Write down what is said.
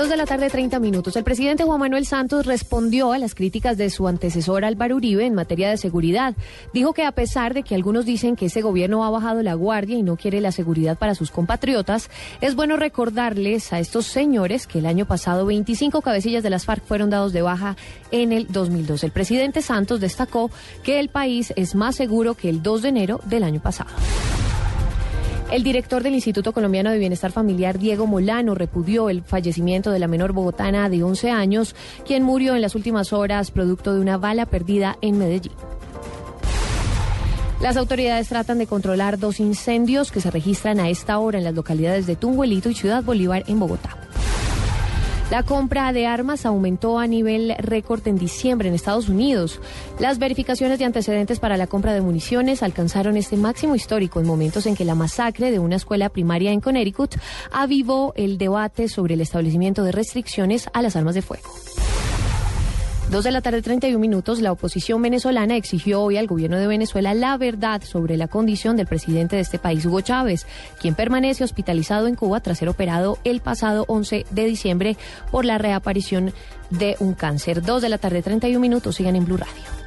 Dos de la tarde, 30 minutos. El presidente Juan Manuel Santos respondió a las críticas de su antecesor Álvaro Uribe en materia de seguridad. Dijo que a pesar de que algunos dicen que ese gobierno ha bajado la guardia y no quiere la seguridad para sus compatriotas, es bueno recordarles a estos señores que el año pasado 25 cabecillas de las FARC fueron dados de baja en el 2002. El presidente Santos destacó que el país es más seguro que el 2 de enero del año pasado. El director del Instituto Colombiano de Bienestar Familiar, Diego Molano, repudió el fallecimiento de la menor bogotana de 11 años, quien murió en las últimas horas producto de una bala perdida en Medellín. Las autoridades tratan de controlar dos incendios que se registran a esta hora en las localidades de Tunguelito y Ciudad Bolívar en Bogotá. La compra de armas aumentó a nivel récord en diciembre en Estados Unidos. Las verificaciones de antecedentes para la compra de municiones alcanzaron este máximo histórico en momentos en que la masacre de una escuela primaria en Connecticut avivó el debate sobre el establecimiento de restricciones a las armas de fuego. Dos de la tarde, 31 minutos, la oposición venezolana exigió hoy al gobierno de Venezuela la verdad sobre la condición del presidente de este país, Hugo Chávez, quien permanece hospitalizado en Cuba tras ser operado el pasado 11 de diciembre por la reaparición de un cáncer. Dos de la tarde, 31 minutos, sigan en Blue Radio.